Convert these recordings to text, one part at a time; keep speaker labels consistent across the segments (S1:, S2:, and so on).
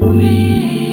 S1: We.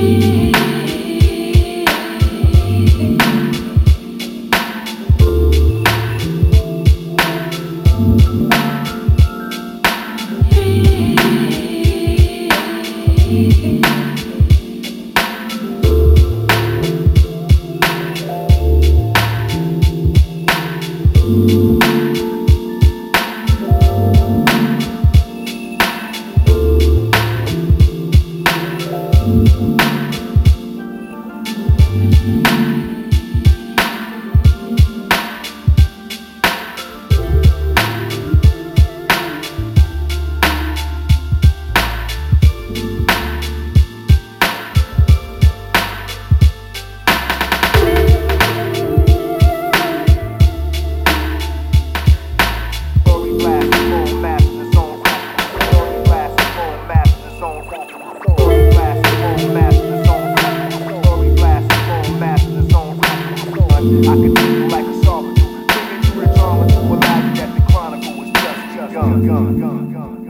S1: Can treat you Gun, gun, gun.